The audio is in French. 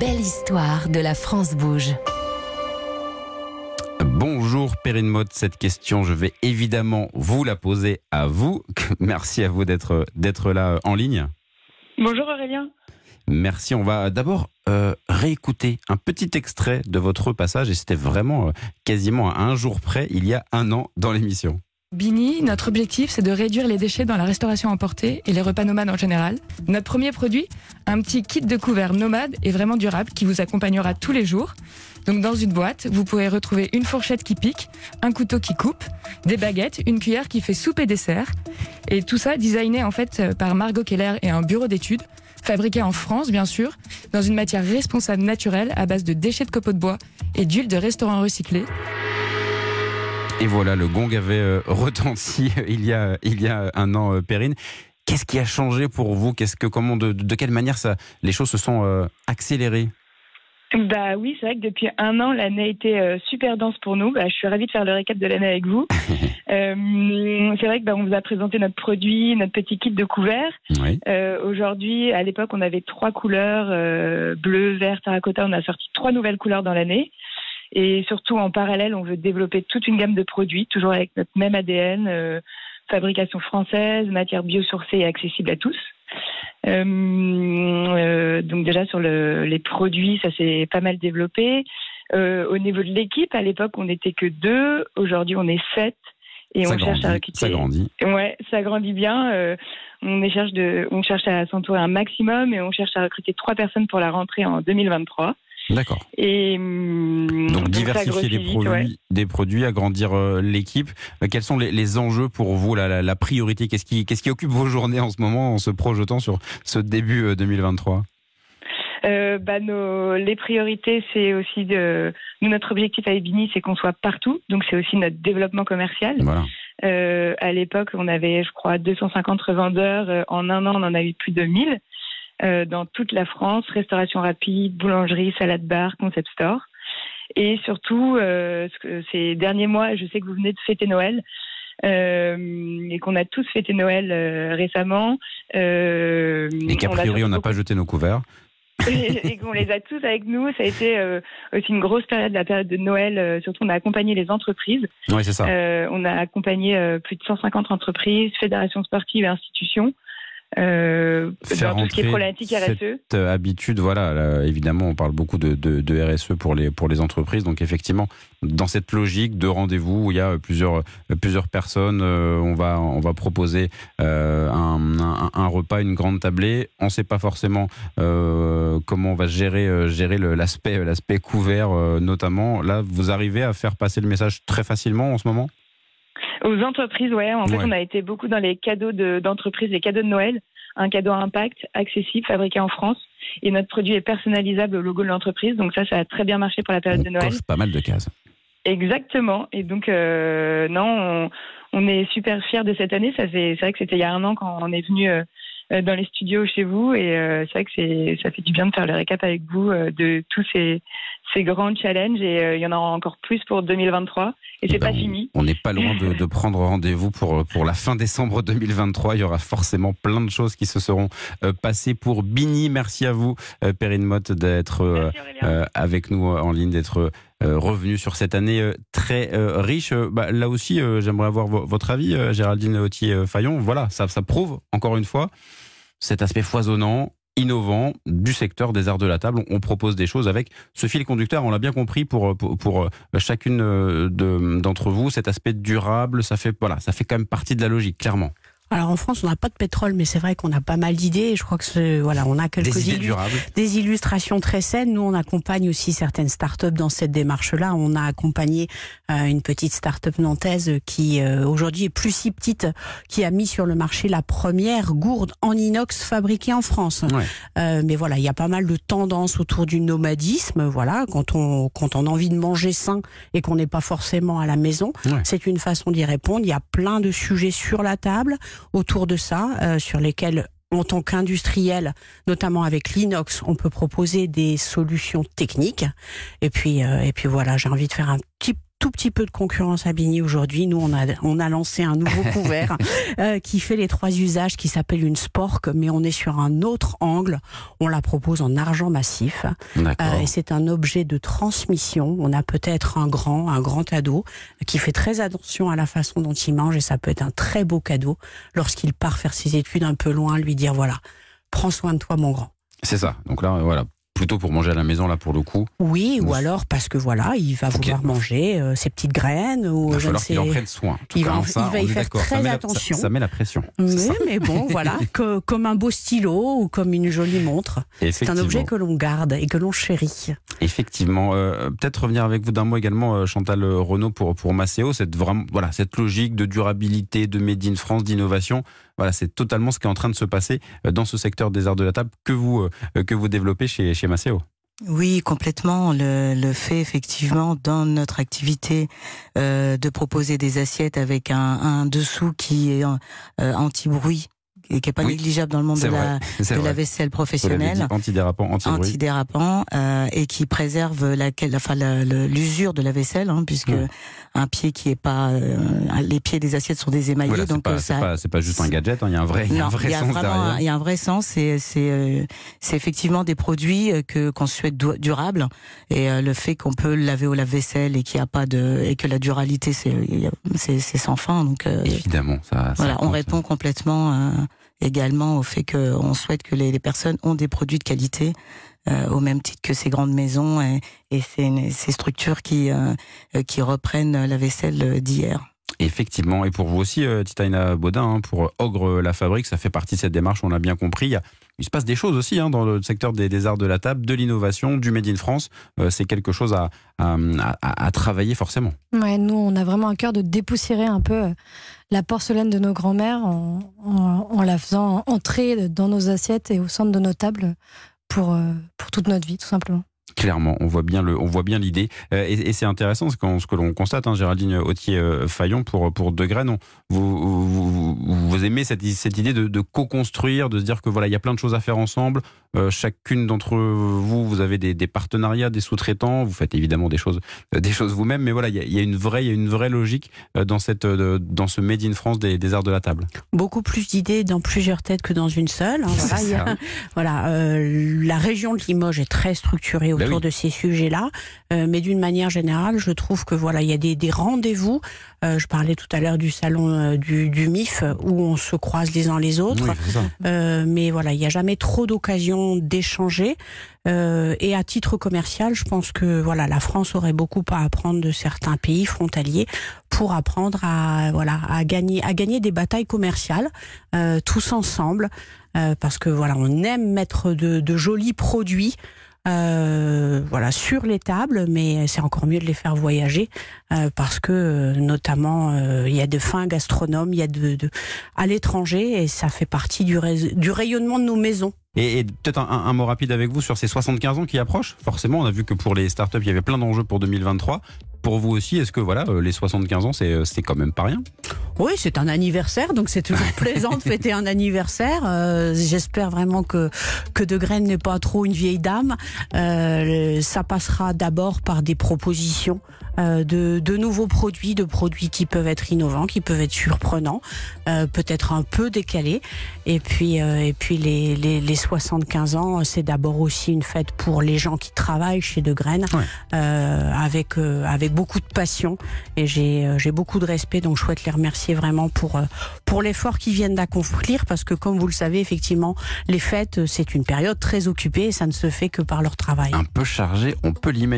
belle histoire de la France bouge. Bonjour Perrine Mode, cette question, je vais évidemment vous la poser à vous. Merci à vous d'être d'être là en ligne. Bonjour Aurélien. Merci. On va d'abord euh, réécouter un petit extrait de votre passage et c'était vraiment euh, quasiment à un jour près, il y a un an dans l'émission. Bini, notre objectif, c'est de réduire les déchets dans la restauration emportée et les repas nomades en général. Notre premier produit, un petit kit de couverts nomade et vraiment durable qui vous accompagnera tous les jours. Donc dans une boîte, vous pourrez retrouver une fourchette qui pique, un couteau qui coupe, des baguettes, une cuillère qui fait soupe et dessert. Et tout ça designé en fait par Margot Keller et un bureau d'études, fabriqué en France bien sûr, dans une matière responsable naturelle à base de déchets de copeaux de bois et d'huile de restaurant recyclée. Et voilà, le gong avait euh, retenti il y a, il y a un an, euh, Perrine. Qu'est-ce qui a changé pour vous? Qu'est-ce que, comment, de, de, quelle manière ça, les choses se sont euh, accélérées? Bah oui, c'est vrai que depuis un an, l'année a été super dense pour nous. Bah, je suis ravie de faire le récap de l'année avec vous. euh, c'est vrai que bah, on vous a présenté notre produit, notre petit kit de. Oui. Euh, Aujourd'hui, à l'époque, on avait trois couleurs euh, bleu, vert, terracotta. On a sorti trois nouvelles couleurs dans l'année. Et surtout, en parallèle, on veut développer toute une gamme de produits, toujours avec notre même ADN, euh, fabrication française, matière biosourcée et accessible à tous. Euh, euh, donc déjà sur le, les produits, ça s'est pas mal développé. Euh, au niveau de l'équipe, à l'époque, on n'était que deux. Aujourd'hui, on est sept. Et ça on cherche grandit, à recruter. ça grandit. Ouais, ça grandit bien. Euh, on, cherche de, on cherche à s'entourer un maximum et on cherche à recruter trois personnes pour la rentrée en 2023. D'accord. Et hum, Donc diversifier des produits, ouais. des produits, agrandir euh, l'équipe. Euh, quels sont les, les enjeux pour vous, la, la, la priorité? Qu'est-ce qui, qu'est-ce qui occupe vos journées en ce moment en se projetant sur ce début euh, 2023 Euh, bah, nos, les priorités, c'est aussi de. Nous, notre objectif à Ebini, c'est qu'on soit partout. Donc, c'est aussi notre développement commercial. Voilà. Euh, à l'époque, on avait, je crois, 250 revendeurs. En un an, on en a eu plus de 1000 euh, dans toute la France. Restauration rapide, boulangerie, salade bar, concept store. Et surtout, euh, ces derniers mois, je sais que vous venez de fêter Noël. euh, et qu'on a tous fêté Noël récemment. Et qu'a priori, on n'a pas jeté nos couverts. et qu'on les a tous avec nous. Ça a été euh, aussi une grosse période, la période de Noël. euh, surtout, on a accompagné les entreprises. Oui, c'est ça. Euh, on a accompagné plus de 150 entreprises, fédérations sportives et institutions. Euh, Faire dans tout ce qui est problématique RSE. cette euh, habitude, voilà, là, évidemment, on parle beaucoup de, de, de RSE pour les, pour les entreprises. Donc, effectivement, dans cette logique de rendez-vous où il y a plusieurs, euh, plusieurs personnes, euh, on, va, on va proposer euh, un, un, un repas, une grande tablée. On ne sait pas forcément euh, comment on va gérer, euh, gérer l'aspect, l'aspect couvert, euh, notamment. Là, vous arrivez à faire passer le message très facilement en ce moment? Aux entreprises, ouais. En fait, Ouais. on a été beaucoup dans les cadeaux de- d'entreprises, les cadeaux de Noël. Un cadeau à impact, accessible, fabriqué en France. Et notre produit est personnalisable au logo de l'entreprise. Donc ça, ça a très bien marché pour la période On de Noël. pas mal de cases. Exactement. Et donc, euh, non, on, on est super fiers de cette année. Ça fait, c'est vrai que c'était il y a un an quand on est venu euh, dans les studios chez vous, et euh, c'est vrai que c'est, ça fait du bien de faire le récap avec vous euh, de tous ces, ces grands challenges. Et euh, il y en aura encore plus pour 2023. Et c'est Eh ben, pas fini. On n'est pas loin de, de prendre rendez-vous pour, pour la fin décembre 2023. Il y aura forcément plein de choses qui se seront euh, passées pour Bini. Merci à vous, euh, Perrine Motte, d'être euh, euh, avec nous en ligne, d'être euh, revenu sur cette année euh, très euh, riche. Euh, bah, là aussi, euh, j'aimerais avoir vo- votre avis, euh, Géraldine Autier-Fayon. Voilà, ça, prouve, encore une fois, cet aspect foisonnant, innovant du secteur des arts de la table. On, propose des choses avec ce fil conducteur, on l'a bien compris pour, pour, euh, chacune euh, de- d'entre vous, cet aspect durable, ça fait, voilà, ça fait quand même partie de la logique, clairement. Alors en France, on n'a pas de pétrole, mais c'est vrai qu'on a pas mal d'idées. Je crois que ce- voilà, on a quelques Des idées des illustrations très saines. Nous, on accompagne aussi certaines startups dans cette démarche-là. On a accompagné euh, une petite start-up nantaise qui euh, aujourd'hui est plus si petite, qui a mis sur le marché la première gourde en inox fabriquée en France. Ouais. Euh, mais voilà, il y a pas mal de tendances autour du nomadisme. Voilà, quand on quand on a envie de manger sain et qu'on n'est pas forcément à la maison, Ouais. c'est une façon d'y répondre. Il y a plein de sujets sur la table autour de ça, euh, sur lesquels en tant qu'industriel, notamment avec l'inox, on peut proposer des solutions techniques. Et puis, euh, et puis voilà, j'ai envie de faire un petit tout petit peu de concurrence à Bigny aujourd'hui. Nous, on a, on a lancé un nouveau couvert euh, qui fait les trois usages, qui s'appelle une Spork, mais on est sur un autre angle. On la propose en argent massif. Euh, et c'est un objet de transmission. On a peut-être un grand, un grand ado qui fait très attention à la façon dont il mange et ça peut être un très beau cadeau lorsqu'il part faire ses études un peu loin, lui dire voilà, prends soin de toi, mon grand. C'est ça. Donc là, voilà, plutôt pour manger à la maison là pour le coup. Oui, ou alors parce que voilà, il va vouloir manger euh, ses petites graines ou Il va je ne falloir sais. qu'il en prenne soin. Il va hein, ça, il va y faire très ça met la- attention. Ça, ça met la pression. Oui, Ça. mais bon, voilà, que- comme un beau stylo ou comme une jolie montre. C'est un objet que l'on garde et que l'on chérit. Effectivement, euh, peut-être revenir avec vous d'un mot également, euh, Chantal euh, Renaud pour pour Maceo, cette vraiment voilà cette logique de durabilité, de made in France, d'innovation. Voilà, c'est totalement ce qui est en train de se passer euh, dans ce secteur des arts de la table que vous euh, que vous développez chez chez Maceo. Oui, complètement. Le, le fait effectivement dans notre activité euh, de proposer des assiettes avec un, dessous qui est euh, anti-bruit et qui est pas Oui, négligeable dans le monde de la, de la vaisselle l'avez dit, professionnelle. antidérapant, antidérapant euh, et qui préserve la, enfin, l'usure de la vaisselle, hein, puisque Ouais. un pied qui est pas, euh, les pieds des assiettes sont désémaillés, Voilà, donc pas, euh, c'est ça, pas, c'est pas juste un gadget, hein, il y a un vrai, il y a un non, vrai y a sens derrière. il y a un vrai sens. C'est c'est euh, c'est effectivement des produits euh, que qu'on souhaite du- durables et euh, le fait qu'on peut le laver au lave-vaisselle et qu'il a pas de et que la duralité c'est c'est sans fin. Donc euh, Évidemment, ça. ça voilà, on compte. répond complètement euh, également au fait qu'on souhaite que les, personnes ont des produits de qualité. euh, au même titre que ces grandes maisons et, et ces, structures qui euh, euh, qui reprennent la vaisselle d'hier. Effectivement, et pour vous aussi, Titaina Baudin, hein, pour Ogre la Fabrique, ça fait partie de cette démarche, on l'a bien compris. Il se passe des choses aussi hein, dans le secteur des, arts de la table, de l'innovation, du Made in France. Euh, c'est quelque chose à- à travailler forcément. Ouais, nous, on a vraiment un cœur de dépoussiérer un peu euh, la porcelaine de nos grands-mères en, en- en la faisant entrer dans nos assiettes et au centre de nos tables pour, euh, pour toute notre vie, tout simplement. Clairement, on voit bien le, on voit bien l'idée, Euh, et, et c'est intéressant ce, qu'on- ce que l'on constate, hein, Géraldine Autier-Fayon pour pour Vous, vous, vous- aimez cette, cette idée de, de co-construire, de se dire que voilà, il y a plein de choses à faire ensemble. Euh, chacune d'entre vous, vous avez des, des partenariats, des sous-traitants. Vous faites évidemment des choses, euh, des choses vous-même, mais voilà, il y a, il y a une vraie, il y a une vraie logique dans cette, dans ce Made in France des, des arts de la table. Beaucoup plus d'idées dans plusieurs têtes que dans une seule. hein, voilà, a- euh, la région de Limoges est très structurée autour oui. de ces sujets-là, euh, mais d'une manière générale, je trouve que voilà, il y a des, des rendez-vous. Euh, je parlais tout à l'heure du salon euh, du, du MIF où on se croise les uns les autres. Oui. Euh, mais voilà, il n'y a jamais trop d'occasions d'échanger. Euh, et à titre commercial, je pense que voilà, la France aurait beaucoup à apprendre de certains pays frontaliers pour apprendre à voilà à gagner à gagner des batailles commerciales euh, tous ensemble, euh, parce que voilà, on aime mettre de, de jolis produits. Euh, voilà sur les tables, mais c'est encore mieux de les faire voyager euh, parce que euh, notamment euh, il y a de fins gastronomes, il y a de, de à l'étranger et ça fait partie du, rayonnement de nos maisons. Et, et peut-être un mot rapide avec vous sur ces 75 ans qui approchent. Forcément, on a vu que pour les startups, il y avait plein d'enjeux pour 2023. Pour vous aussi, est-ce que voilà, euh, les 75 ans, c'est c'est quand même pas rien? Oui, c'est un anniversaire, donc c'est toujours plaisant de fêter un anniversaire. Euh, J'espère vraiment que que De Graine n'est pas trop une vieille dame. Euh, ça passera d'abord par des propositions euh, de, de nouveaux produits, de produits qui peuvent être innovants, qui peuvent être surprenants, euh, peut-être un peu décalés. Et puis euh, et puis les, les, les 75 ans, c'est d'abord aussi une fête pour les gens qui travaillent chez De Ouais. euh, avec euh, avec beaucoup de passion. Et j'ai euh, beaucoup de respect, donc je souhaite les remercier vraiment pour euh, pour l'effort qu'ils viennent d'accomplir, parce que comme vous le savez, effectivement, les fêtes, euh, c'est une période très occupée et ça ne se fait que par leur travail. Un peu chargé, on peut l'imaginer.